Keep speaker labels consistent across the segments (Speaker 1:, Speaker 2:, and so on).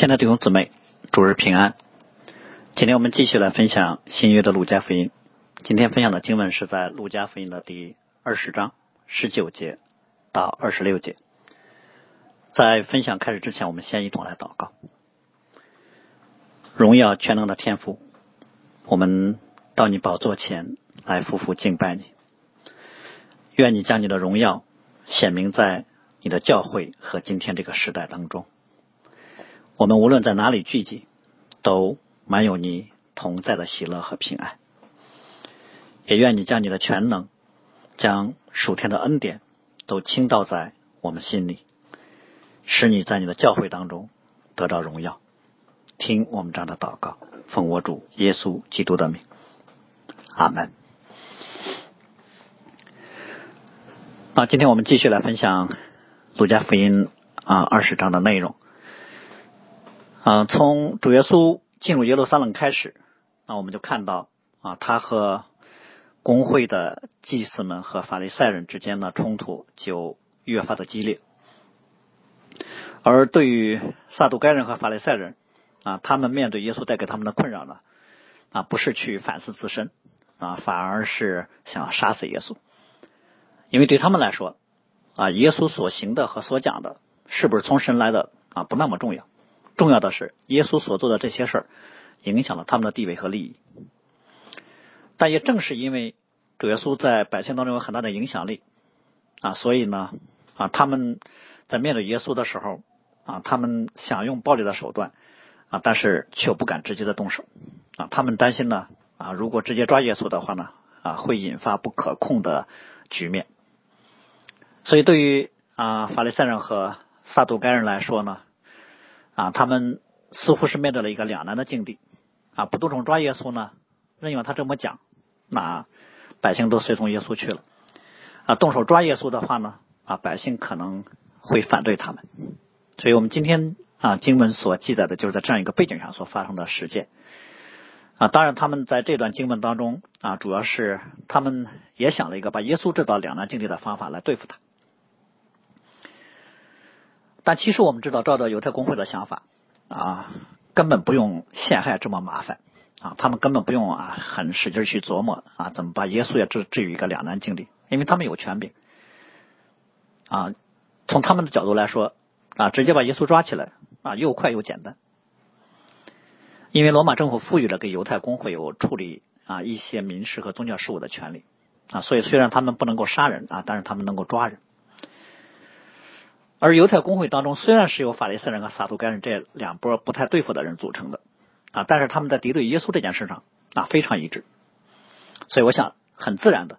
Speaker 1: 亲爱的弟兄姊妹，主日平安。今天我们继续来分享新约的路加福音。今天分享的经文是在路加福音的第二十章十九节到二十六节。在分享开始之前，我们先一同来祷告。荣耀全能的天父，我们到你宝座前来夫妇敬拜你。愿你将你的荣耀显明在你的教会和今天这个时代当中。我们无论在哪里聚集，都满有你同在的喜乐和平安。也愿你将你的全能，将属天的恩典都倾倒在我们心里，使你在你的教会当中得到荣耀。听我们这样的祷告，奉我主耶稣基督的名，阿门。那今天我们继续来分享路加福音啊二十章的内容。啊，从主耶稣进入耶路撒冷开始，那我们就看到啊，他和工会的祭司们和法利赛人之间的冲突就越发的激烈。而对于撒杜该人和法利赛人啊，他们面对耶稣带给他们的困扰呢，啊，不是去反思自身啊，反而是想杀死耶稣，因为对他们来说啊，耶稣所行的和所讲的是不是从神来的啊，不那么重要。重要的是，耶稣所做的这些事儿影响了他们的地位和利益。但也正是因为主耶稣在百姓当中有很大的影响力啊，所以呢啊，他们在面对耶稣的时候啊，他们想用暴力的手段啊，但是却不敢直接的动手啊。他们担心呢啊，如果直接抓耶稣的话呢啊，会引发不可控的局面。所以，对于啊法利赛人和撒杜该人来说呢。啊，他们似乎是面对了一个两难的境地啊，不动手抓耶稣呢，任由他这么讲，那百姓都随从耶稣去了啊。动手抓耶稣的话呢，啊，百姓可能会反对他们。所以我们今天啊，经文所记载的就是在这样一个背景上所发生的事件啊。当然，他们在这段经文当中啊，主要是他们也想了一个把耶稣制造两难境地的方法来对付他。但其实我们知道，照着犹太公会的想法啊，根本不用陷害这么麻烦啊，他们根本不用啊，很使劲去琢磨啊，怎么把耶稣也置置于一个两难境地，因为他们有权柄啊。从他们的角度来说啊，直接把耶稣抓起来啊，又快又简单。因为罗马政府赋予了给犹太公会有处理啊一些民事和宗教事务的权利啊，所以虽然他们不能够杀人啊，但是他们能够抓人。而犹太公会当中虽然是由法利赛人和撒都该人这两波不太对付的人组成的啊，但是他们在敌对耶稣这件事上啊非常一致，所以我想很自然的，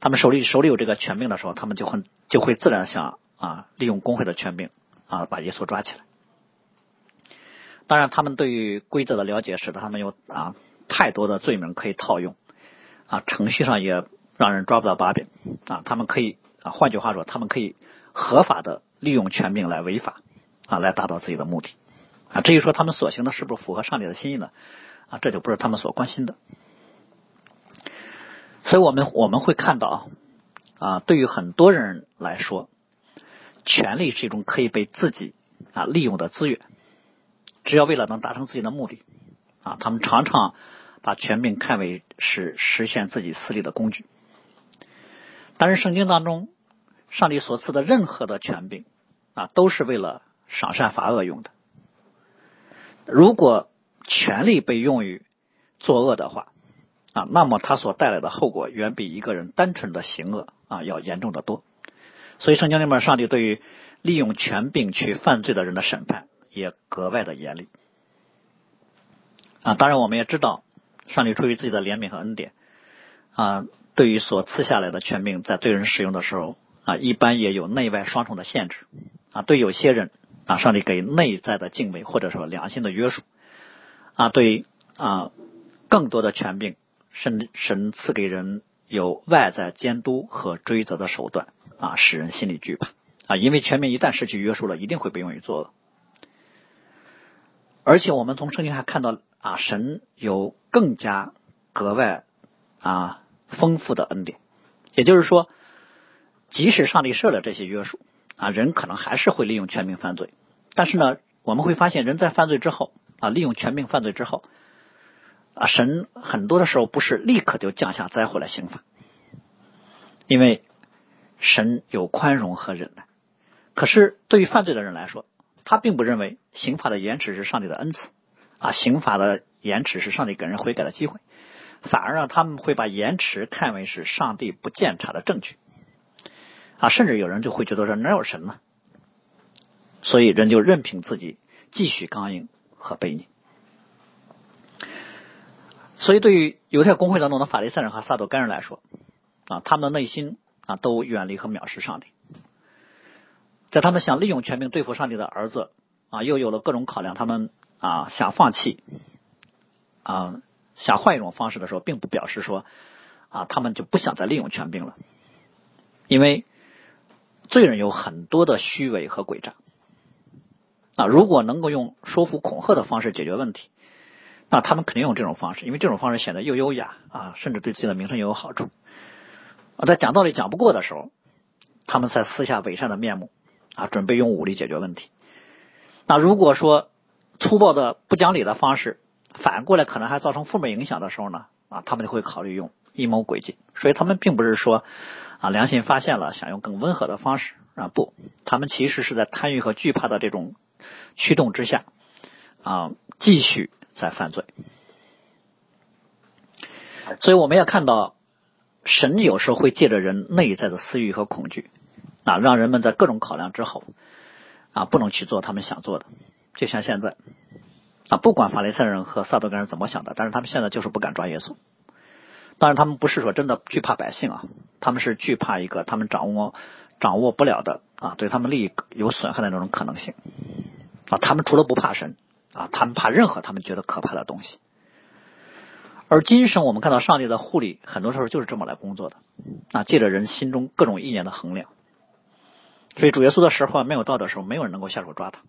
Speaker 1: 他们手里手里有这个权柄的时候，他们就很就会自然想啊利用公会的权柄啊把耶稣抓起来。当然，他们对于规则的了解使得他们有啊太多的罪名可以套用啊，程序上也让人抓不到把柄啊，他们可以啊换句话说，他们可以合法的。利用权柄来违法啊，来达到自己的目的啊。至于说他们所行的是不是符合上帝的心意呢？啊，这就不是他们所关心的。所以我们我们会看到啊，对于很多人来说，权力是一种可以被自己啊利用的资源。只要为了能达成自己的目的啊，他们常常把权柄看为是实现自己私利的工具。但是圣经当中。上帝所赐的任何的权柄啊，都是为了赏善罚恶用的。如果权力被用于作恶的话啊，那么它所带来的后果远比一个人单纯的行恶啊要严重的多。所以圣经里面，上帝对于利用权柄去犯罪的人的审判也格外的严厉啊。当然，我们也知道，上帝出于自己的怜悯和恩典啊，对于所赐下来的权柄，在对人使用的时候。啊，一般也有内外双重的限制啊。对有些人啊，上帝给内在的敬畏或者说良心的约束啊，对啊更多的权柄，神神赐给人有外在监督和追责的手段啊，使人心里惧怕啊。因为权柄一旦失去约束了，一定会被用于作恶。而且我们从圣经还看到啊，神有更加格外啊丰富的恩典，也就是说。即使上帝设了这些约束啊，人可能还是会利用权柄犯罪。但是呢，我们会发现，人在犯罪之后啊，利用权柄犯罪之后啊，神很多的时候不是立刻就降下灾祸来刑罚，因为神有宽容和忍耐。可是对于犯罪的人来说，他并不认为刑罚的延迟是上帝的恩赐啊，刑罚的延迟是上帝给人悔改的机会，反而让他们会把延迟看为是上帝不鉴察的证据啊，甚至有人就会觉得说哪有神呢？所以人就任凭自己继续刚硬和悖逆。所以对于犹太公会当中的法利赛人和撒都该人来说啊，他们的内心啊都远离和藐视上帝。在他们想利用权柄对付上帝的儿子啊，又有了各种考量，他们啊想放弃啊，想换一种方式的时候，并不表示说啊他们就不想再利用权柄了，因为罪人有很多的虚伪和诡诈啊，如果能够用说服恐吓的方式解决问题，那他们肯定用这种方式，因为这种方式显得又优雅啊，甚至对自己的名声又有好处啊，在讲道理讲不过的时候，他们才撕下伪善的面目。啊，准备用武力解决问题。那如果说粗暴的不讲理的方式，反过来可能还造成负面影响的时候呢，啊，他们就会考虑用阴谋诡计。所以他们并不是说啊良心发现了想用更温和的方式啊，不，他们其实是在贪欲和惧怕的这种驱动之下啊，继续在犯罪。所以我们要看到，神有时候会借着人内在的私欲和恐惧。啊，让人们在各种考量之后，啊，不能去做他们想做的。就像现在，啊，不管法利赛人和撒都该人怎么想的，但是他们现在就是不敢抓耶稣。当然，他们不是说真的惧怕百姓啊，他们是惧怕一个他们掌握掌握不了的啊，对他们利益有损害的那种可能性。啊，他们除了不怕神啊，他们怕任何他们觉得可怕的东西。而今生我们看到上帝的护理，很多时候就是这么来工作的。啊，借着人心中各种意念的衡量。所以主耶稣的时候没有到的时候，没有人能够下手抓他。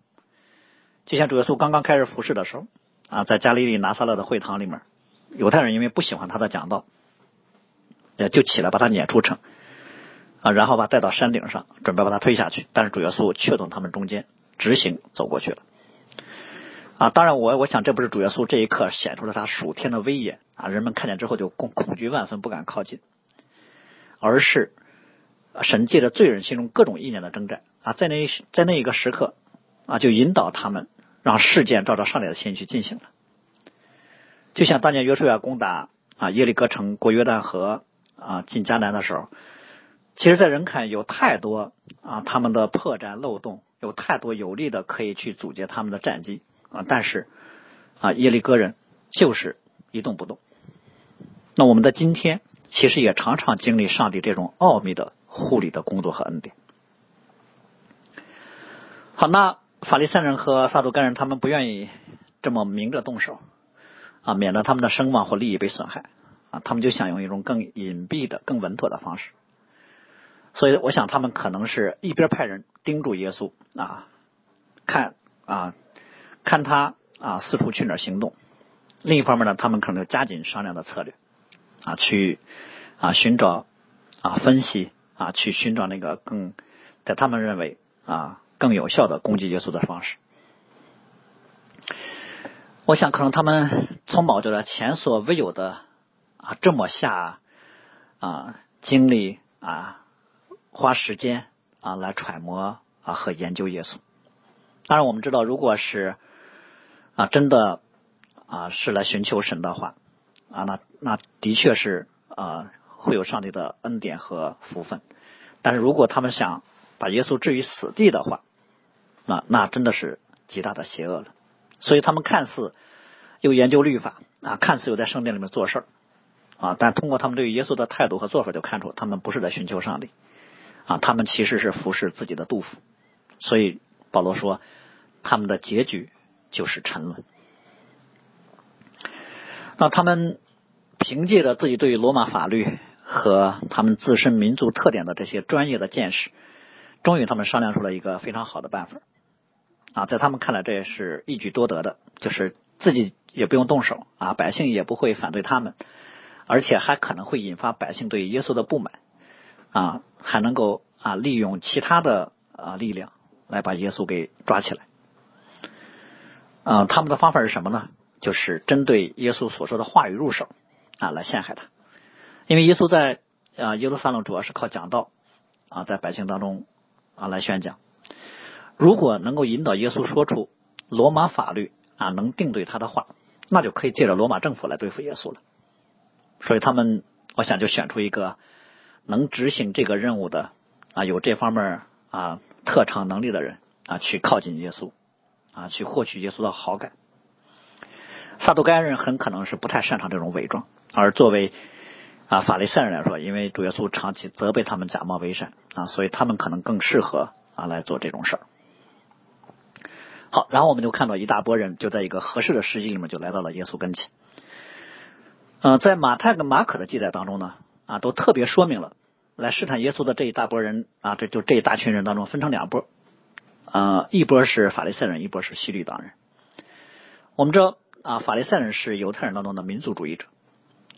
Speaker 1: 就像主耶稣刚刚开始服侍的时候，啊，在加利利拿撒勒的会堂里面，犹太人因为不喜欢他的讲道，就起来把他撵出城，啊，然后把带到山顶上，准备把他推下去。但是主耶稣却从他们中间直行走过去了。啊，当然我我想这不是主耶稣这一刻显出了他属天的威严啊，人们看见之后就恐恐惧万分，不敢靠近，而是。神借着罪人心中各种意念的征战啊，在那在那一个时刻啊，就引导他们让事件照着上帝的心去进行了。就像当年约书亚攻打啊耶利哥城过约旦河啊进迦南的时候，其实，在人看有太多啊他们的破绽漏洞，有太多有利的可以去阻截他们的战机啊，但是啊耶利哥人就是一动不动。那我们的今天其实也常常经历上帝这种奥秘的。护理的工作和恩典。好，那法利赛人和撒都该人他们不愿意这么明着动手啊，免得他们的声望或利益被损害啊，他们就想用一种更隐蔽的、更稳妥的方式。所以，我想他们可能是一边派人盯住耶稣啊，看啊，看他啊四处去哪儿行动；另一方面呢，他们可能加紧商量的策略啊，去啊寻找啊分析。啊，去寻找那个更在他们认为啊更有效的攻击耶稣的方式。我想，可能他们从某着前所未有的啊这么下啊精力啊花时间啊来揣摩啊和研究耶稣。当然，我们知道，如果是啊真的啊是来寻求神的话啊，那那的确是啊。会有上帝的恩典和福分，但是如果他们想把耶稣置于死地的话，那那真的是极大的邪恶了。所以他们看似又研究律法啊，看似又在圣殿里面做事儿啊，但通过他们对耶稣的态度和做法，就看出他们不是在寻求上帝啊，他们其实是服侍自己的杜甫。所以保罗说，他们的结局就是沉沦。那他们凭借着自己对于罗马法律。和他们自身民族特点的这些专业的见识，终于他们商量出了一个非常好的办法啊，在他们看来这也是一举多得的，就是自己也不用动手啊，百姓也不会反对他们，而且还可能会引发百姓对耶稣的不满啊，还能够啊利用其他的啊力量来把耶稣给抓起来啊，他们的方法是什么呢？就是针对耶稣所说的话语入手啊，来陷害他。因为耶稣在啊耶路撒冷主要是靠讲道啊，在百姓当中啊来宣讲。如果能够引导耶稣说出罗马法律啊能定对他的话，那就可以借着罗马政府来对付耶稣了。所以他们，我想就选出一个能执行这个任务的啊，有这方面啊特长能力的人啊，去靠近耶稣啊，去获取耶稣的好感。撒都该人很可能是不太擅长这种伪装，而作为啊法利赛人来说，因为主耶稣长期责备他们假冒伪善啊，所以他们可能更适合啊来做这种事儿。好，然后我们就看到一大波人就在一个合适的时机里面就来到了耶稣跟前。呃，在马太跟马可的记载当中呢，啊，都特别说明了来试探耶稣的这一大波人啊，这就这一大群人当中分成两波，啊，一波是法利赛人，一波是希律党人。我们知道啊，法利赛人是犹太人当中的民族主义者，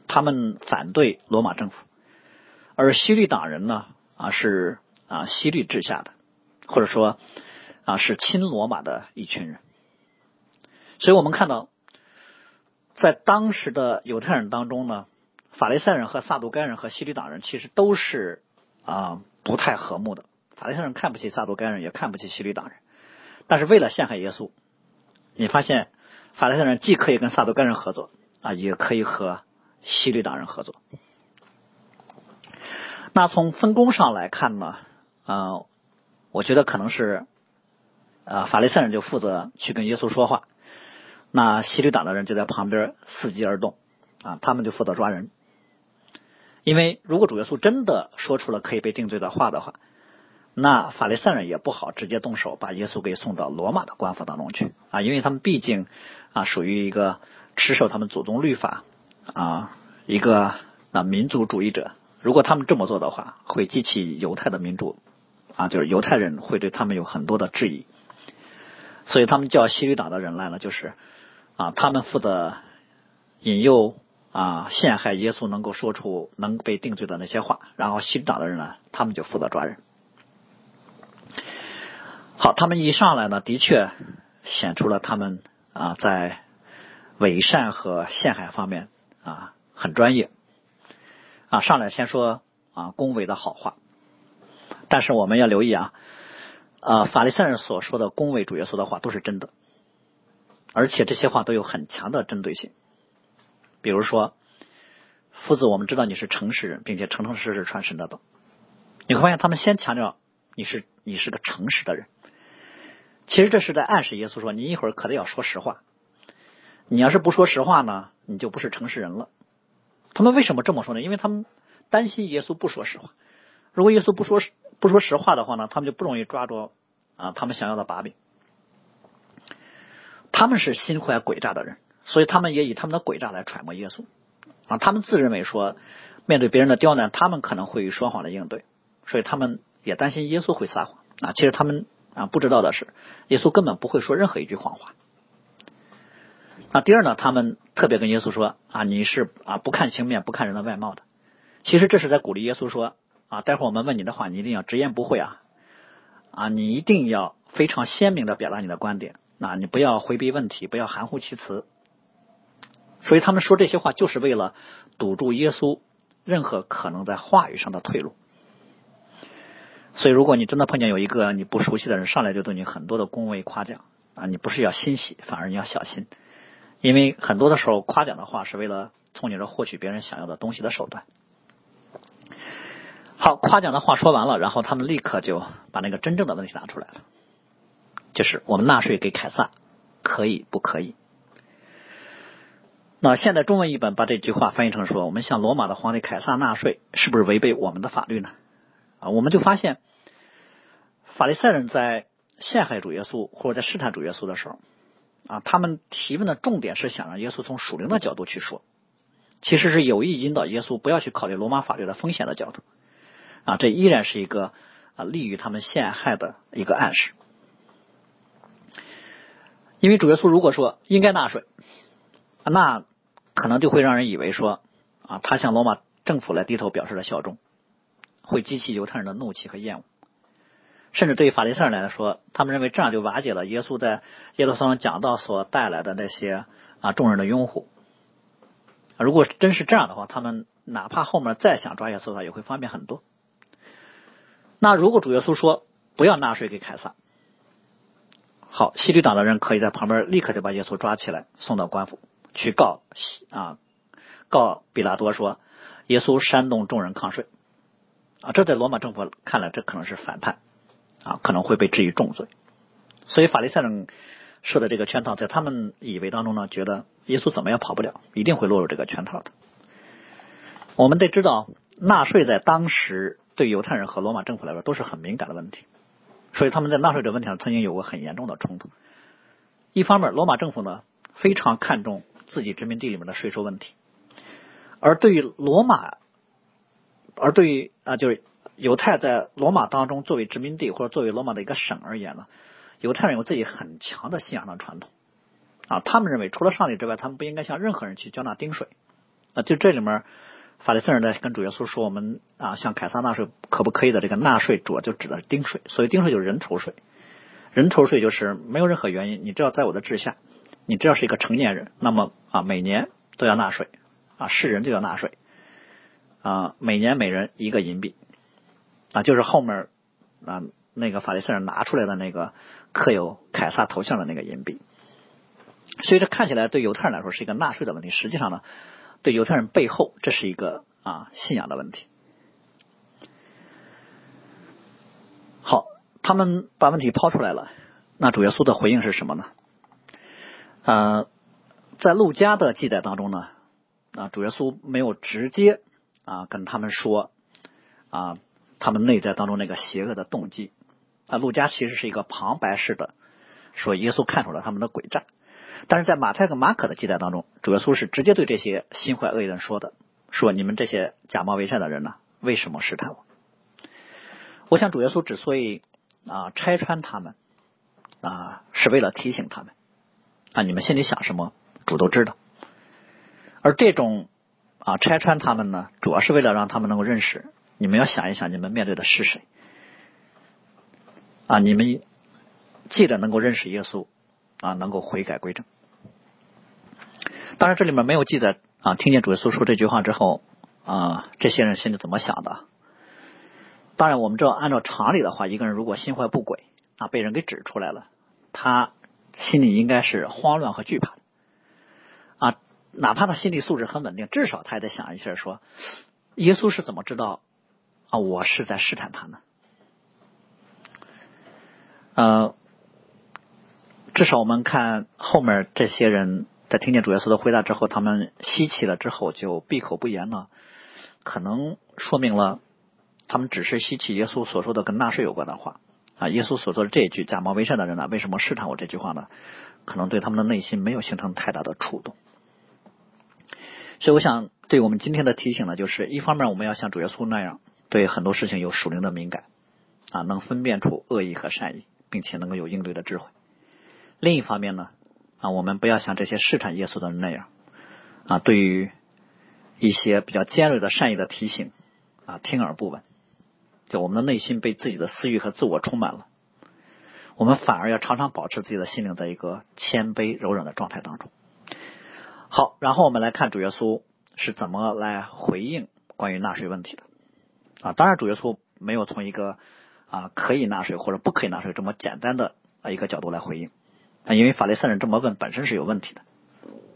Speaker 1: 他们反对罗马政府，而希律党人呢，啊，是啊希律治下的，或者说啊是亲罗马的一群人。所以我们看到。在当时的犹太人当中呢，法利赛人和撒都该人和希律党人其实都是啊不太和睦的。法利赛人看不起撒都该人，也看不起希律党人。但是为了陷害耶稣，你发现法利赛人既可以跟撒都该人合作啊，也可以和希律党人合作。那从分工上来看呢，啊，我觉得可能是啊法利赛人就负责去跟耶稣说话。那西律党的人就在旁边伺机而动，啊，他们就负责抓人。因为如果主耶稣真的说出了可以被定罪的话的话，那法利赛人也不好直接动手把耶稣给送到罗马的官府当中去啊，因为他们毕竟啊属于一个持守他们祖宗律法啊一个啊民族主义者。如果他们这么做的话，会激起犹太的民主啊，就是犹太人会对他们有很多的质疑。所以他们叫西律党的人来了，就是。啊，他们负责引诱啊陷害耶稣，能够说出能被定罪的那些话。然后新党的人呢，他们就负责抓人。好，他们一上来呢，的确显出了他们啊在伪善和陷害方面啊很专业。啊，上来先说啊恭维的好话，但是我们要留意啊，啊法利赛人所说的恭维主耶稣的话都是真的。而且这些话都有很强的针对性，比如说，夫子，我们知道你是诚实人，并且诚诚实实传神的道。你会发现，他们先强调你是你是个诚实的人，其实这是在暗示耶稣说，你一会儿可得要说实话。你要是不说实话呢，你就不是诚实人了。他们为什么这么说呢？因为他们担心耶稣不说实话。如果耶稣不说不说实话的话呢，他们就不容易抓住啊他们想要的把柄。他们是心怀诡诈的人，所以他们也以他们的诡诈来揣摩耶稣啊。他们自认为说，面对别人的刁难，他们可能会说谎的应对，所以他们也担心耶稣会撒谎啊。其实他们啊不知道的是，耶稣根本不会说任何一句谎话。那第二呢，他们特别跟耶稣说啊，你是啊不看情面不看人的外貌的。其实这是在鼓励耶稣说啊，待会儿我们问你的话，你一定要直言不讳啊啊，你一定要非常鲜明的表达你的观点。那你不要回避问题，不要含糊其辞。所以他们说这些话，就是为了堵住耶稣任何可能在话语上的退路。所以，如果你真的碰见有一个你不熟悉的人上来就对你很多的恭维夸奖啊，你不是要欣喜，反而你要小心，因为很多的时候夸奖的话是为了从你这获取别人想要的东西的手段。好，夸奖的话说完了，然后他们立刻就把那个真正的问题拿出来了。就是我们纳税给凯撒，可以不可以？那现在中文译本把这句话翻译成说：我们向罗马的皇帝凯撒纳税，是不是违背我们的法律呢？啊，我们就发现法利赛人在陷害主耶稣或者在试探主耶稣的时候，啊，他们提问的重点是想让耶稣从属灵的角度去说，其实是有意引导耶稣不要去考虑罗马法律的风险的角度。啊，这依然是一个啊利于他们陷害的一个暗示。因为主耶稣如果说应该纳税，那可能就会让人以为说啊，他向罗马政府来低头表示了效忠，会激起犹太人的怒气和厌恶。甚至对于法利赛人来说，他们认为这样就瓦解了耶稣在耶路撒冷讲道所带来的那些啊众人的拥护。如果真是这样的话，他们哪怕后面再想抓耶稣的话，也会方便很多。那如果主耶稣说不要纳税给凯撒，好，西律党的人可以在旁边立刻就把耶稣抓起来送到官府去告啊告比拉多说耶稣煽动众人抗税啊，这在罗马政府看来这可能是反叛啊，可能会被治以重罪。所以法利赛人设的这个圈套，在他们以为当中呢，觉得耶稣怎么样跑不了，一定会落入这个圈套的。我们得知道，纳税在当时。对犹太人和罗马政府来说都是很敏感的问题，所以他们在纳税者问题上曾经有过很严重的冲突。一方面，罗马政府呢非常看重自己殖民地里面的税收问题，而对于罗马，而对于啊就是犹太在罗马当中作为殖民地或者作为罗马的一个省而言呢，犹太人有自己很强的信仰的传统啊，他们认为除了上帝之外，他们不应该向任何人去交纳丁税啊，就这里面。法利赛人呢跟主耶稣说：“我们啊，向凯撒纳税可不可以的？这个纳税主要就指的是丁税，所以丁税就是人头税。人头税就是没有任何原因，你只要在我的治下，你只要是一个成年人，那么啊，每年都要纳税啊，是人就要纳税啊，每年每人一个银币啊，就是后面啊那个法利赛人拿出来的那个刻有凯撒头像的那个银币。所以这看起来对犹太人来说是一个纳税的问题，实际上呢。”对犹太人背后，这是一个啊信仰的问题。好，他们把问题抛出来了，那主耶稣的回应是什么呢？呃，在路加的记载当中呢，啊，主耶稣没有直接啊跟他们说啊他们内在当中那个邪恶的动机啊，路加其实是一个旁白式的说耶稣看出了他们的诡诈。但是在马太和马可的记载当中，主耶稣是直接对这些心怀恶意的人说的：“说你们这些假冒为善的人呢，为什么试探我？”我想主耶稣之所以啊拆穿他们啊，是为了提醒他们啊，你们心里想什么，主都知道。而这种啊拆穿他们呢，主要是为了让他们能够认识，你们要想一想，你们面对的是谁啊？你们记得能够认识耶稣啊，能够悔改归正。当然，这里面没有记载啊。听见主耶稣说这句话之后啊，这些人心里怎么想的？当然，我们知道，按照常理的话，一个人如果心怀不轨啊，被人给指出来了，他心里应该是慌乱和惧怕的啊。哪怕他心理素质很稳定，至少他也得想一下：说耶稣是怎么知道啊？我是在试探他呢？呃，至少我们看后面这些人。在听见主耶稣的回答之后，他们吸气了之后就闭口不言了，可能说明了他们只是吸气耶稣所说的跟纳税有关的话啊。耶稣所说的这一句“假冒为善的人呢，为什么试探我？”这句话呢，可能对他们的内心没有形成太大的触动。所以，我想对我们今天的提醒呢，就是一方面我们要像主耶稣那样，对很多事情有属灵的敏感啊，能分辨出恶意和善意，并且能够有应对的智慧。另一方面呢。啊，我们不要像这些试探耶稣的人那样啊，对于一些比较尖锐的善意的提醒啊，听而不闻。就我们的内心被自己的私欲和自我充满了，我们反而要常常保持自己的心灵在一个谦卑柔软的状态当中。好，然后我们来看主耶稣是怎么来回应关于纳税问题的啊。当然，主耶稣没有从一个啊可以纳税或者不可以纳税这么简单的一个角度来回应。因为法利赛人这么问本身是有问题的，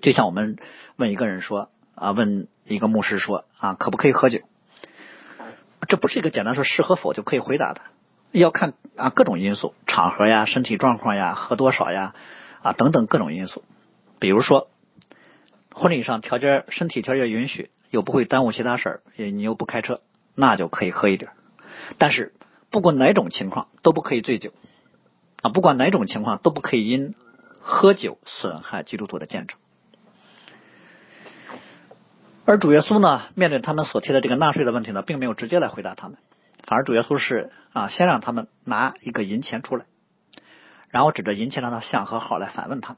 Speaker 1: 就像我们问一个人说啊，问一个牧师说啊，可不可以喝酒？这不是一个简单说是和否就可以回答的，要看啊各种因素，场合呀、身体状况呀、喝多少呀啊等等各种因素。比如说婚礼上条件、身体条件允许，又不会耽误其他事儿，你又不开车，那就可以喝一点。但是不管哪种情况，都不可以醉酒。啊，不管哪种情况都不可以因喝酒损害基督徒的见证。而主耶稣呢，面对他们所提的这个纳税的问题呢，并没有直接来回答他们，反而主耶稣是啊，先让他们拿一个银钱出来，然后指着银钱上的像和号来反问他们。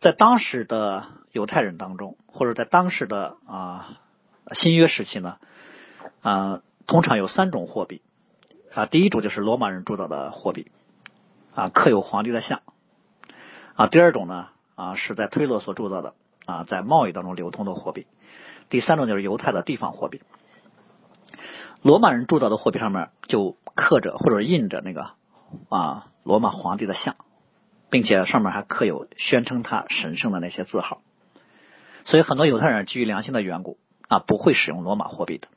Speaker 1: 在当时的犹太人当中，或者在当时的啊新约时期呢，啊，通常有三种货币。啊，第一种就是罗马人铸造的货币，啊，刻有皇帝的像，啊，第二种呢，啊，是在推罗所铸造的，啊，在贸易当中流通的货币，第三种就是犹太的地方货币。罗马人铸造的货币上面就刻着或者印着那个啊罗马皇帝的像，并且上面还刻有宣称他神圣的那些字号，所以很多犹太人基于良心的缘故啊不会使用罗马货币的。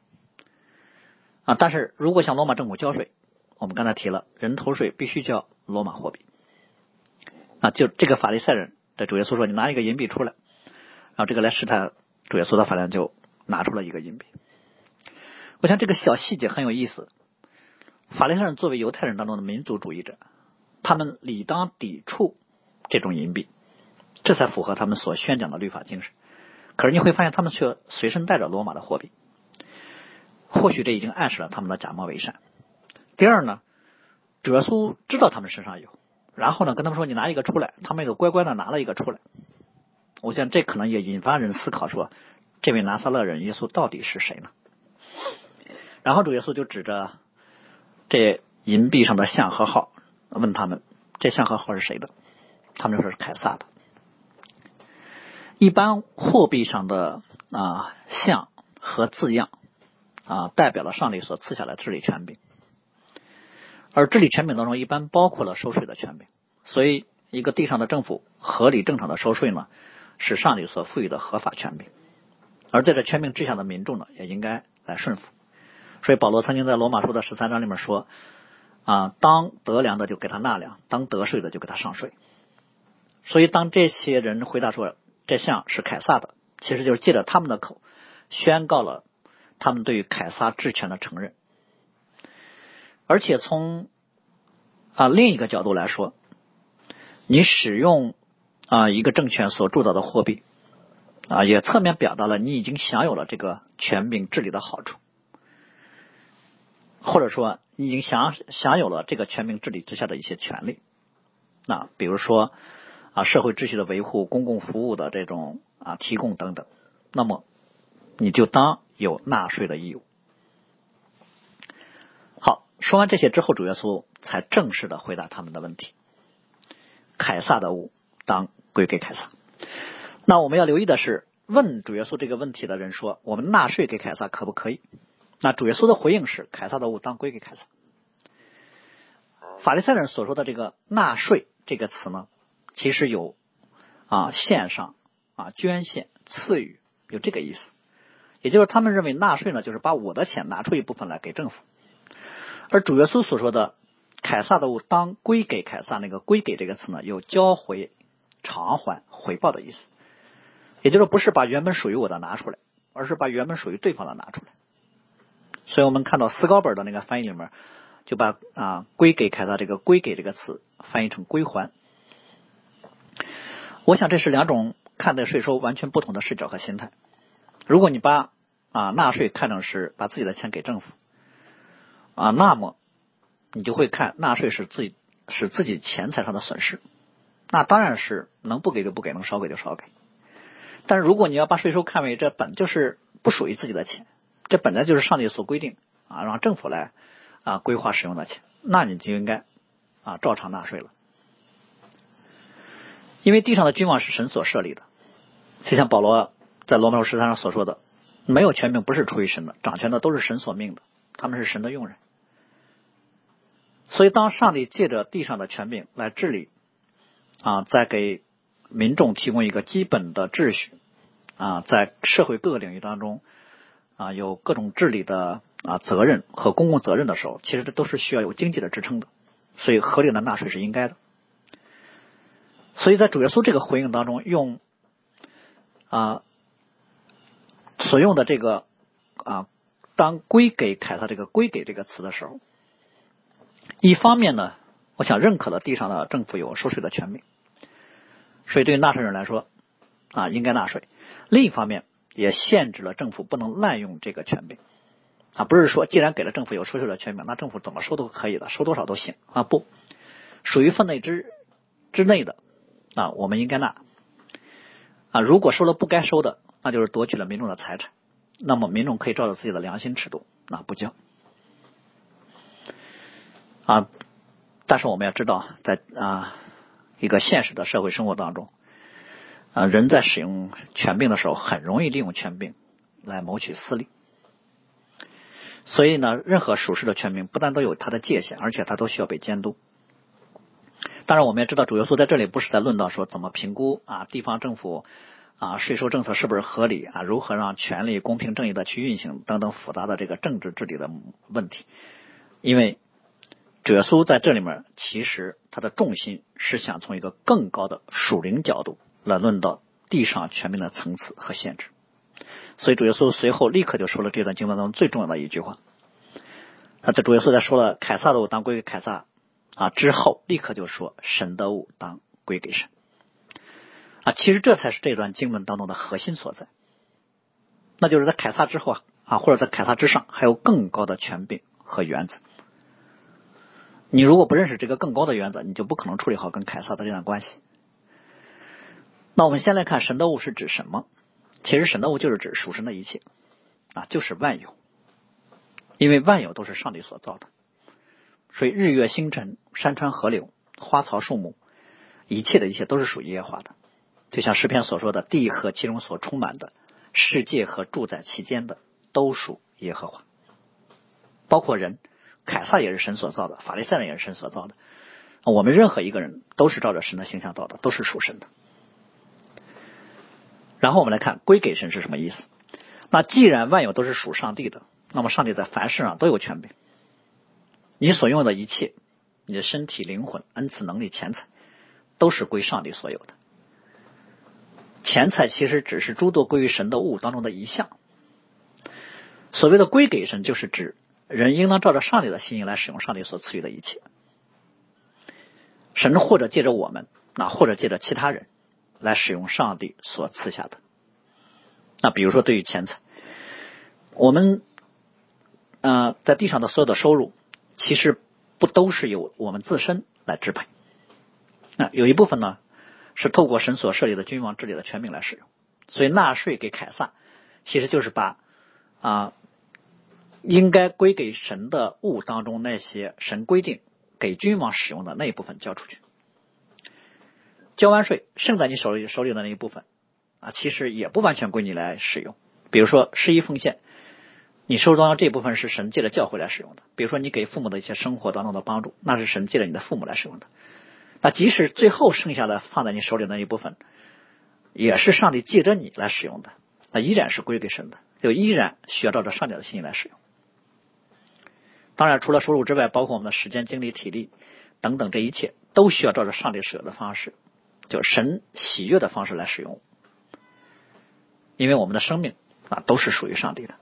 Speaker 1: 啊，但是如果向罗马政府交税，我们刚才提了人头税必须交罗马货币啊，就这个法利赛人的主耶稣说你拿一个银币出来，然后这个来试探主耶稣的法兰就拿出了一个银币。我想这个小细节很有意思。法利赛人作为犹太人当中的民族主义者，他们理当抵触这种银币，这才符合他们所宣讲的律法精神。可是你会发现，他们却随身带着罗马的货币，或许这已经暗示了他们的假冒伪善。第二呢，主耶稣知道他们身上有，然后呢跟他们说：“你拿一个出来。”他们就乖乖的拿了一个出来。我想这可能也引发人思考：说这位拿撒勒人耶稣到底是谁呢？然后主耶稣就指着这银币上的像和号，问他们：“这像和号是谁的？”他们说是凯撒的。一般货币上的啊像和字样啊，代表了上帝所赐下来治理权柄，而治理权柄当中一般包括了收税的权柄。所以，一个地上的政府合理正常的收税呢，是上帝所赋予的合法权柄。而在这权柄之下的民众呢，也应该来顺服。所以保罗曾经在罗马书的十三章里面说：“啊，当得粮的就给他纳粮，当得税的就给他上税。”所以当这些人回答说这像是凯撒的，其实就是借着他们的口宣告了他们对于凯撒治权的承认。而且从啊另一个角度来说，你使用啊一个政权所铸造的货币啊，也侧面表达了你已经享有了这个权柄治理的好处。或者说，你已经享享有了这个全民治理之下的一些权利，那比如说啊，社会秩序的维护、公共服务的这种啊提供等等，那么你就当有纳税的义务。说完这些之后，主耶稣才正式的回答他们的问题：凯撒的物当归给凯撒。那我们要留意的是，问主耶稣这个问题的人说：“我们纳税给凯撒可不可以？”那主耶稣的回应是：凯撒的物当归给凯撒。法利赛人所说的这个纳税这个词呢，其实有啊献上啊捐献赐予有这个意思，也就是他们认为纳税呢就是把我的钱拿出一部分来给政府，而主耶稣所说的凯撒的物当归给凯撒，那个归给这个词呢有交回偿还回报的意思，也就是不是把原本属于我的拿出来，而是把原本属于对方的拿出来。所以我们看到思高本的那个翻译里面，就把啊归给凯撒这个归给这个词翻译成归还。我想这是两种看待税收完全不同的视角和心态。如果你把啊纳税看成是把自己的钱给政府啊，那么你就会看纳税是自己是自己钱财上的损失。那当然是能不给就不给，能少给就少给。但是如果你要把税收看为这本就是不属于自己的钱。这本来就是上帝所规定啊，让政府来啊规划使用的钱，那你就应该啊照常纳税了。因为地上的君王是神所设立的，就像保罗在罗马书十三上所说的，没有权柄不是出于神的，掌权的都是神所命的，他们是神的用人。所以，当上帝借着地上的权柄来治理啊，在给民众提供一个基本的秩序啊，在社会各个领域当中。啊，有各种治理的啊责任和公共责任的时候，其实这都是需要有经济的支撑的，所以合理的纳税是应该的。所以在主耶稣这个回应当中，用啊所用的这个啊当归给凯撒这个归给这个词的时候，一方面呢，我想认可了地上的政府有收税的权利，所以对纳税人来说啊应该纳税；另一方面。也限制了政府不能滥用这个权利啊！不是说既然给了政府有收税的权利，那政府怎么收都可以的，收多少都行啊！不属于分内之之内的啊，我们应该纳啊。如果收了不该收的，那就是夺取了民众的财产，那么民众可以照着自己的良心尺度啊不交。啊，但是我们要知道，在啊一个现实的社会生活当中，啊人在使用权柄的时候，很容易利用权柄来谋取私利。所以呢，任何属实的权柄不但都有它的界限，而且它都需要被监督。当然，我们也知道主要素在这里不是在论到说怎么评估啊地方政府啊税收政策是不是合理啊，如何让权力公平正义的去运行等等复杂的这个政治治理的问题，因为主耶稣在这里面其实他的重心是想从一个更高的属灵角度来论到地上权柄的层次和限制。所以主耶稣随后立刻就说了这段经文当中最重要的一句话。他在主耶稣在说了凯撒的物当归给凯撒啊之后，立刻就说神的物当归给神啊。其实这才是这段经文当中的核心所在。那就是在凯撒之后啊啊，或者在凯撒之上还有更高的权柄和原则。你如果不认识这个更高的原则，你就不可能处理好跟凯撒的这段关系。那我们先来看神的物是指什么？其实神的物就是指属神的一切啊，就是万有，因为万有都是上帝所造的，所以日月星辰、山川河流、花草树木，一切的一切都是属于耶和华的。就像诗篇所说的：“地和其中所充满的世界和住在其间的，都属耶和华。”包括人，凯撒也是神所造的，法利赛人也是神所造的。我们任何一个人都是照着神的形象造的，都是属神的。然后我们来看归给神是什么意思？那既然万有都是属上帝的，那么上帝在凡事上都有权柄。你所拥有的一切，你的身体、灵魂、恩赐、能力、钱财，都是归上帝所有的。钱财其实只是诸多归于神的物当中的一项。所谓的归给神，就是指人应当照着上帝的心意来使用上帝所赐予的一切。神或者借着我们，那或者借着其他人。来使用上帝所赐下的，那比如说对于钱财，我们呃在地上的所有的收入，其实不都是由我们自身来支配，那有一部分呢是透过神所设立的君王治理的权柄来使用，所以纳税给凯撒，其实就是把啊应该归给神的物当中那些神规定给君王使用的那一部分交出去。交完税，剩在你手里手里的那一部分啊，其实也不完全归你来使用。比如说，施一奉献，你收中这部分是神借着教会来使用的。比如说，你给父母的一些生活当中的帮助，那是神借着你的父母来使用的。那即使最后剩下的放在你手里那一部分，也是上帝借着你来使用的，那依然是归给神的，就依然需要照着上帝的心意来使用。当然，除了收入之外，包括我们的时间、精力、体力等等，这一切都需要照着上帝使用的方式。就神喜悦的方式来使用，因为我们的生命啊都是属于上帝的。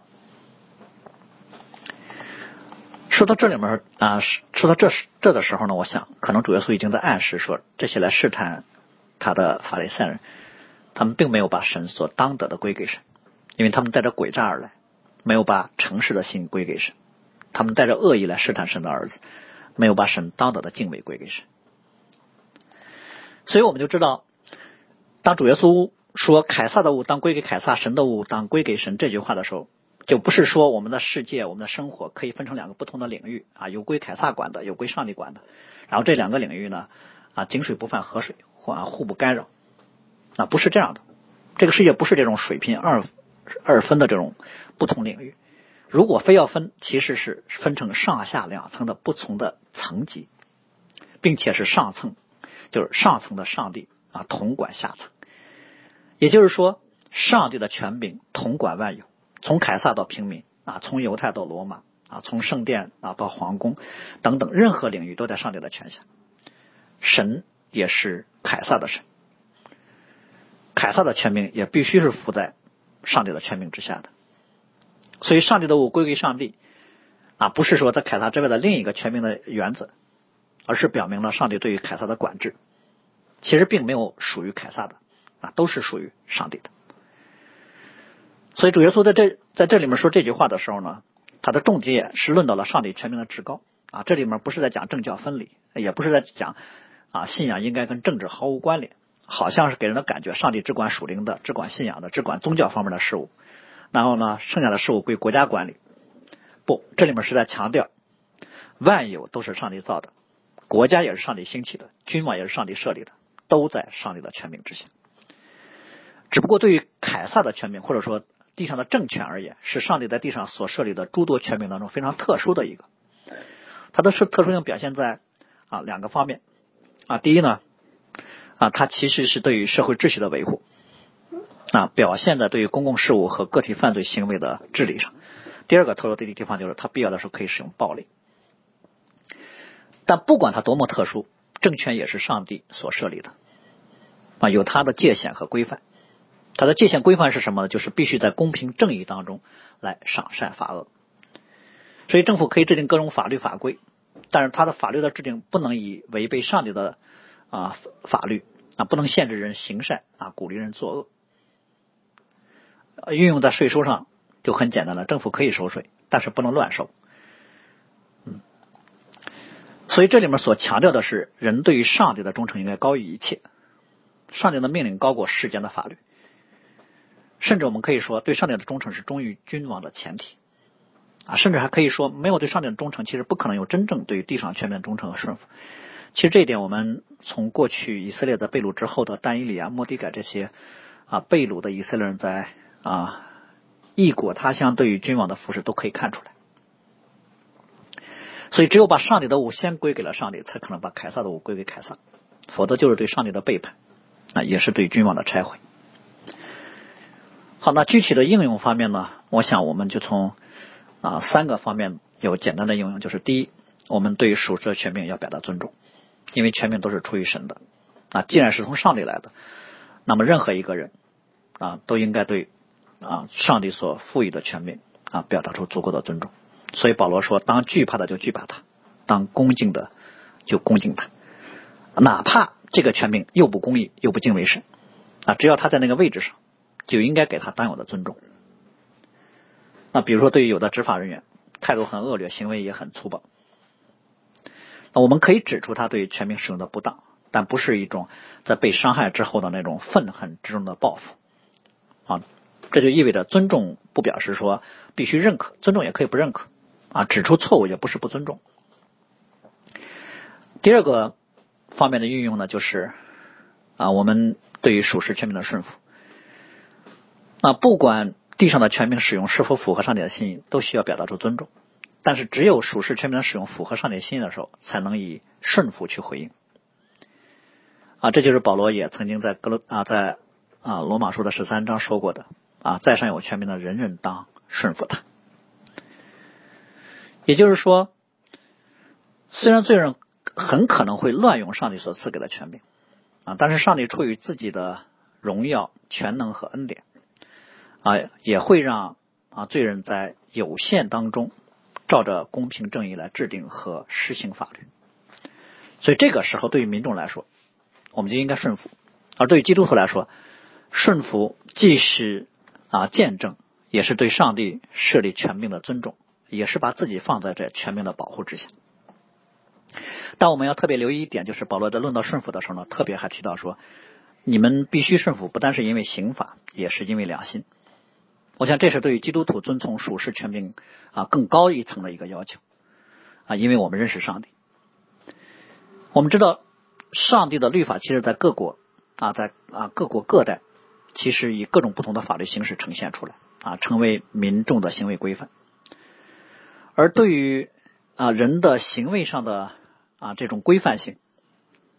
Speaker 1: 说到这里面啊，说到这这的时候呢，我想可能主耶稣已经在暗示说，这些来试探他的法利赛人，他们并没有把神所当得的归给神，因为他们带着诡诈而来，没有把诚实的心归给神，他们带着恶意来试探神的儿子，没有把神当得的敬畏归给神。所以我们就知道，当主耶稣说“凯撒的物当归给凯撒，神的物当归给神”这句话的时候，就不是说我们的世界、我们的生活可以分成两个不同的领域啊，有归凯撒管的，有归上帝管的。然后这两个领域呢，啊，井水不犯河水，互互不干扰。啊，不是这样的，这个世界不是这种水平二二分的这种不同领域。如果非要分，其实是分成上下两层的不同的层级，并且是上层。就是上层的上帝啊，统管下层，也就是说，上帝的权柄统管万有，从凯撒到平民啊，从犹太到罗马啊，从圣殿啊到皇宫等等，任何领域都在上帝的权下。神也是凯撒的神，凯撒的权柄也必须是服在上帝的权柄之下的。所以，上帝的物归给上帝啊，不是说在凯撒之外的另一个权柄的原则。而是表明了上帝对于凯撒的管制，其实并没有属于凯撒的啊，都是属于上帝的。所以主耶稣在这在这里面说这句话的时候呢，他的重点是论到了上帝全名的至高啊。这里面不是在讲政教分离，也不是在讲啊信仰应该跟政治毫无关联，好像是给人的感觉上帝只管属灵的，只管信仰的，只管宗教方面的事物，然后呢剩下的事物归国家管理。不，这里面是在强调。万有都是上帝造的，国家也是上帝兴起的，君王也是上帝设立的，都在上帝的权柄之下。只不过对于凯撒的权柄，或者说地上的政权而言，是上帝在地上所设立的诸多权柄当中非常特殊的一个。它的是特殊性表现在啊两个方面啊，第一呢啊，它其实是对于社会秩序的维护啊，表现在对于公共事务和个体犯罪行为的治理上。第二个特殊的地方就是，它必要的时候可以使用暴力。但不管它多么特殊，政权也是上帝所设立的啊，有它的界限和规范。它的界限规范是什么呢？就是必须在公平正义当中来赏善罚恶。所以政府可以制定各种法律法规，但是它的法律的制定不能以违背上帝的啊法律啊，不能限制人行善啊，鼓励人作恶。运用在税收上就很简单了，政府可以收税，但是不能乱收。嗯，所以这里面所强调的是，人对于上帝的忠诚应该高于一切，上帝的命令高过世间的法律，甚至我们可以说，对上帝的忠诚是忠于君王的前提。啊，甚至还可以说，没有对上帝的忠诚，其实不可能有真正对于地上全面忠诚和顺服。其实这一点，我们从过去以色列在被掳之后的但以理啊、莫迪改这些啊被掳的以色列人在啊异国他乡对于君王的服饰都可以看出来。所以，只有把上帝的物先归给了上帝，才可能把凯撒的物归给凯撒，否则就是对上帝的背叛啊，也是对君王的拆毁。好，那具体的应用方面呢？我想我们就从。啊，三个方面有简单的应用，就是第一，我们对于属世的权柄要表达尊重，因为权柄都是出于神的啊，既然是从上帝来的，那么任何一个人啊都应该对啊上帝所赋予的权柄啊表达出足够的尊重。所以保罗说，当惧怕的就惧怕他，当恭敬的就恭敬他，哪怕这个权柄又不公义又不敬畏神啊，只要他在那个位置上，就应该给他当有的尊重。那比如说，对于有的执法人员态度很恶劣，行为也很粗暴，那我们可以指出他对权柄使用的不当，但不是一种在被伤害之后的那种愤恨之中的报复啊。这就意味着尊重不表示说必须认可，尊重也可以不认可啊。指出错误也不是不尊重。第二个方面的运用呢，就是啊，我们对于属实权柄的顺服，那不管。地上的权柄使用是否符合上帝的心意，都需要表达出尊重。但是，只有属世权柄的使用符合上帝心意的时候，才能以顺服去回应。啊，这就是保罗也曾经在格罗啊，在啊罗马书的十三章说过的啊，在上有权柄的人人当顺服他。也就是说，虽然罪人很可能会乱用上帝所赐给的权柄啊，但是上帝出于自己的荣耀、全能和恩典。啊，也会让啊罪人在有限当中，照着公平正义来制定和实行法律。所以这个时候，对于民众来说，我们就应该顺服；而对于基督徒来说，顺服既是啊见证，也是对上帝设立权柄的尊重，也是把自己放在这权柄的保护之下。但我们要特别留意一点，就是保罗在论到顺服的时候呢，特别还提到说，你们必须顺服，不单是因为刑法，也是因为良心。我想，这是对于基督徒遵从属世权柄啊更高一层的一个要求啊，因为我们认识上帝，我们知道上帝的律法，其实，在各国啊，在啊各国各代，其实以各种不同的法律形式呈现出来啊，成为民众的行为规范。而对于啊人的行为上的啊这种规范性，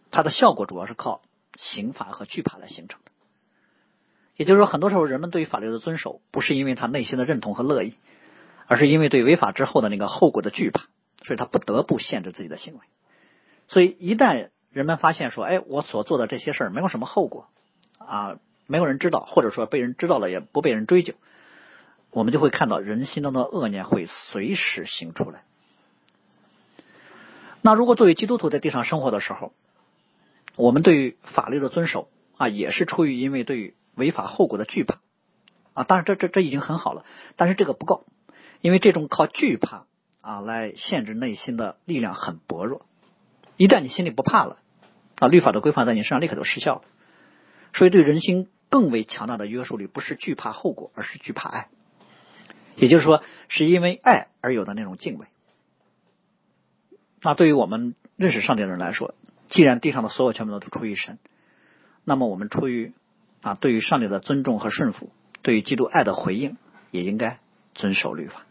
Speaker 1: 它的效果主要是靠刑罚和惧怕来形成的。也就是说，很多时候人们对于法律的遵守，不是因为他内心的认同和乐意，而是因为对违法之后的那个后果的惧怕，所以他不得不限制自己的行为。所以，一旦人们发现说，哎，我所做的这些事儿没有什么后果啊，没有人知道，或者说被人知道了也不被人追究，我们就会看到人心中的恶念会随时行出来。那如果作为基督徒在地上生活的时候，我们对于法律的遵守啊，也是出于因为对于违法后果的惧怕啊，当然这这这已经很好了，但是这个不够，因为这种靠惧怕啊来限制内心的力量很薄弱。一旦你心里不怕了啊，律法的规范在你身上立刻就失效了。所以对人心更为强大的约束力不是惧怕后果，而是惧怕爱。也就是说，是因为爱而有的那种敬畏。那对于我们认识上帝的人来说，既然地上的所有权柄都出于神，那么我们出于啊对于上帝的尊重和顺服，对于基督爱的回应，也应该遵守律法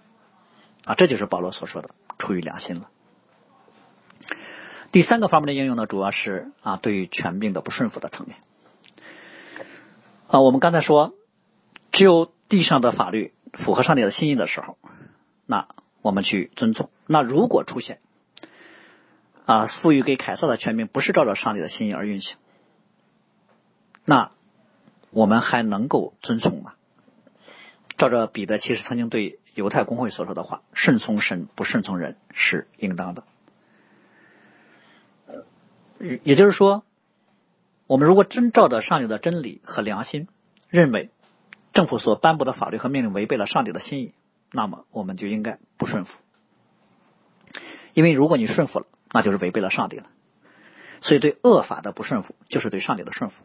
Speaker 1: 啊。这就是保罗所说的出于良心了。第三个方面的应用呢，主要是啊对于权柄的不顺服的层面啊。我们刚才说，只有地上的法律符合上帝的心意的时候，那我们去遵从。那如果出现啊赋予给凯撒的权柄不是照着上帝的心意而运行，那我们还能够遵从吗？照着彼得其实曾经对犹太公会所说的话：“顺从神，不顺从人是应当的。”也就是说，我们如果真照着上帝的真理和良心，认为政府所颁布的法律和命令违背了上帝的心意，那么我们就应该不顺服。因为如果你顺服了，那就是违背了上帝了。所以对恶法的不顺服，就是对上帝的顺服。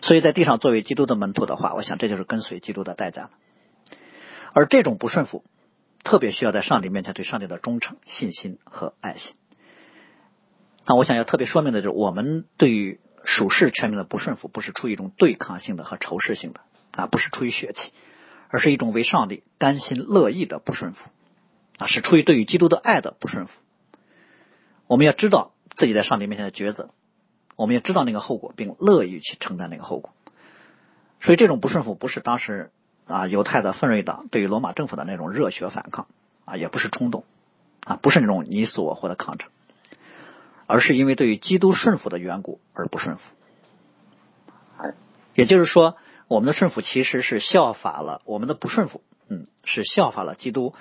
Speaker 1: 所以在地上作为基督的门徒的话，我想这就是跟随基督的代价了。而这种不顺服，特别需要在上帝面前对上帝的忠诚、信心和爱心。那我想要特别说明的就是，我们对于属世权柄的不顺服，不是出于一种对抗性的和仇视性的啊，不是出于血气，而是一种为上帝甘心乐意的不顺服啊，是出于对于基督的爱的不顺服。我们要知道自己在上帝面前的抉择，我们要知道那个后果，并乐意去承担那个后果。所以这种不顺服不是当时啊犹太的奋锐党对于罗马政府的那种热血反抗啊，也不是冲动啊，不是那种你死我活的抗争。而是因为对于基督顺服的缘故而不顺服，也就是说，我们的顺服其实是效法了我们的不顺服，嗯，是效法了基督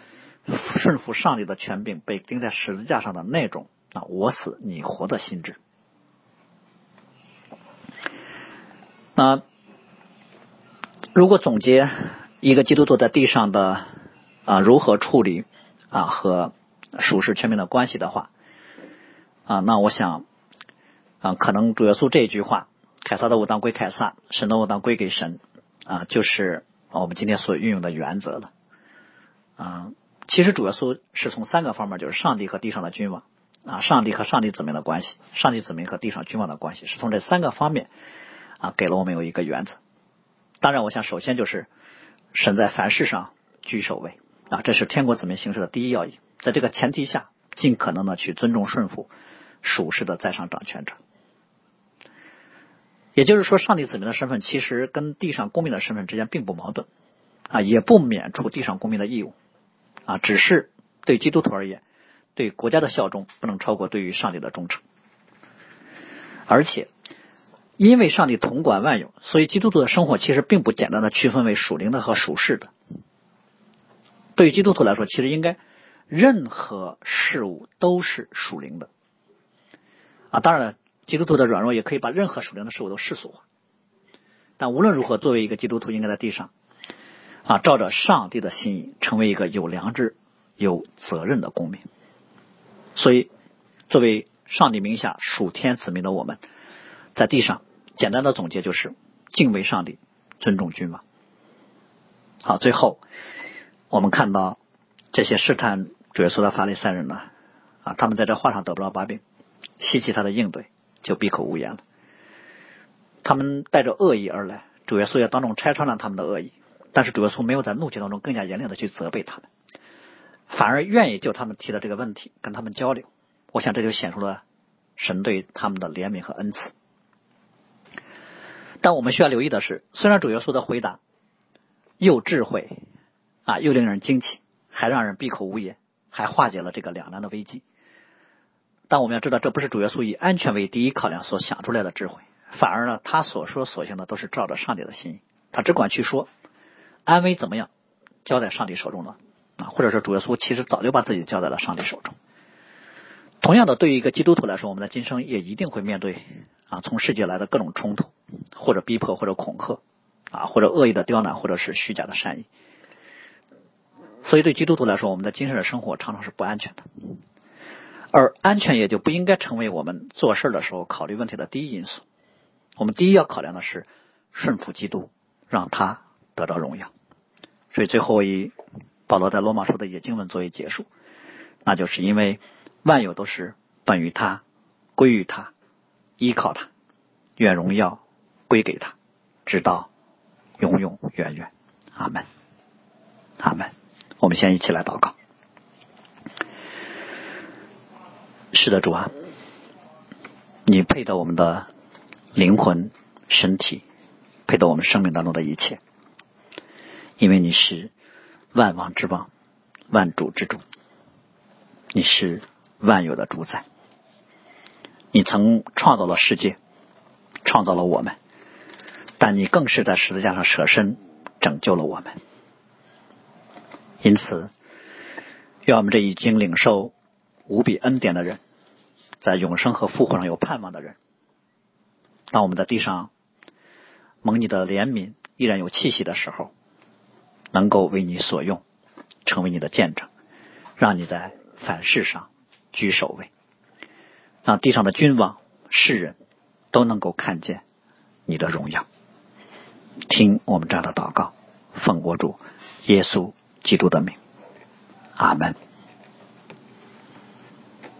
Speaker 1: 顺服上帝的权柄被钉在十字架上的那种啊我死你活的心智。那如果总结一个基督徒在地上的啊如何处理啊和属世权柄的关系的话。啊，那我想啊，可能主耶稣这一句话“凯撒的武当归凯撒，神的武当归给神”，啊，就是我们今天所运用的原则了。啊，其实主耶稣是从三个方面，就是上帝和地上的君王啊，上帝和上帝子民的关系，上帝子民和地上君王的关系，是从这三个方面啊，给了我们有一个原则。当然，我想首先就是神在凡事上居首位啊，这是天国子民行事的第一要义。在这个前提下，尽可能的去尊重顺服。属世的在上掌权者，也就是说，上帝子民的身份其实跟地上公民的身份之间并不矛盾啊，也不免除地上公民的义务啊，只是对基督徒而言，对国家的效忠不能超过对于上帝的忠诚。而且，因为上帝统管万有，所以基督徒的生活其实并不简单的区分为属灵的和属世的。对于基督徒来说，其实应该任何事物都是属灵的。啊，当然了，基督徒的软弱也可以把任何属灵的事物都世俗化。但无论如何，作为一个基督徒，应该在地上啊，照着上帝的心意，成为一个有良知、有责任的公民。所以，作为上帝名下属天子民的我们，在地上简单的总结就是：敬畏上帝，尊重君王。好，最后我们看到这些试探主耶稣的法利赛人呢，啊，他们在这话上得不到把柄。稀奇他的应对，就闭口无言了。他们带着恶意而来，主耶稣也当众拆穿了他们的恶意。但是主耶稣没有在怒气当中更加严厉的去责备他们，反而愿意就他们提的这个问题跟他们交流。我想这就显出了神对他们的怜悯和恩赐。但我们需要留意的是，虽然主耶稣的回答又智慧啊，又令人惊奇，还让人闭口无言，还化解了这个两难的危机。但我们要知道，这不是主耶稣以安全为第一考量所想出来的智慧，反而呢，他所说所行的都是照着上帝的心意。他只管去说，安危怎么样，交在上帝手中了啊，或者说主耶稣其实早就把自己交在了上帝手中。同样的，对于一个基督徒来说，我们的今生也一定会面对啊，从世界来的各种冲突，或者逼迫，或者恐吓啊，或者恶意的刁难，或者是虚假的善意。所以，对基督徒来说，我们的今生的生活常常是不安全的。而安全也就不应该成为我们做事的时候考虑问题的第一因素。我们第一要考量的是顺服基督，让他得到荣耀。所以最后以保罗在罗马书的一经文作为结束，那就是因为万有都是本于他，归于他，依靠他，愿荣耀归给他，直到永永远远。阿门，阿门。我们先一起来祷告。是的，主啊，你配得我们的灵魂、身体，配得我们生命当中的一切，因为你是万王之王、万主之主，你是万有的主宰。你曾创造了世界，创造了我们，但你更是在十字架上舍身拯救了我们。因此，愿我们这已经领受。无比恩典的人，在永生和复活上有盼望的人，当我们在地上蒙你的怜悯，依然有气息的时候，能够为你所用，成为你的见证，让你在凡事上居首位，让地上的君王、世人都能够看见你的荣耀。听我们这样的祷告，奉国主耶稣基督的名，阿门。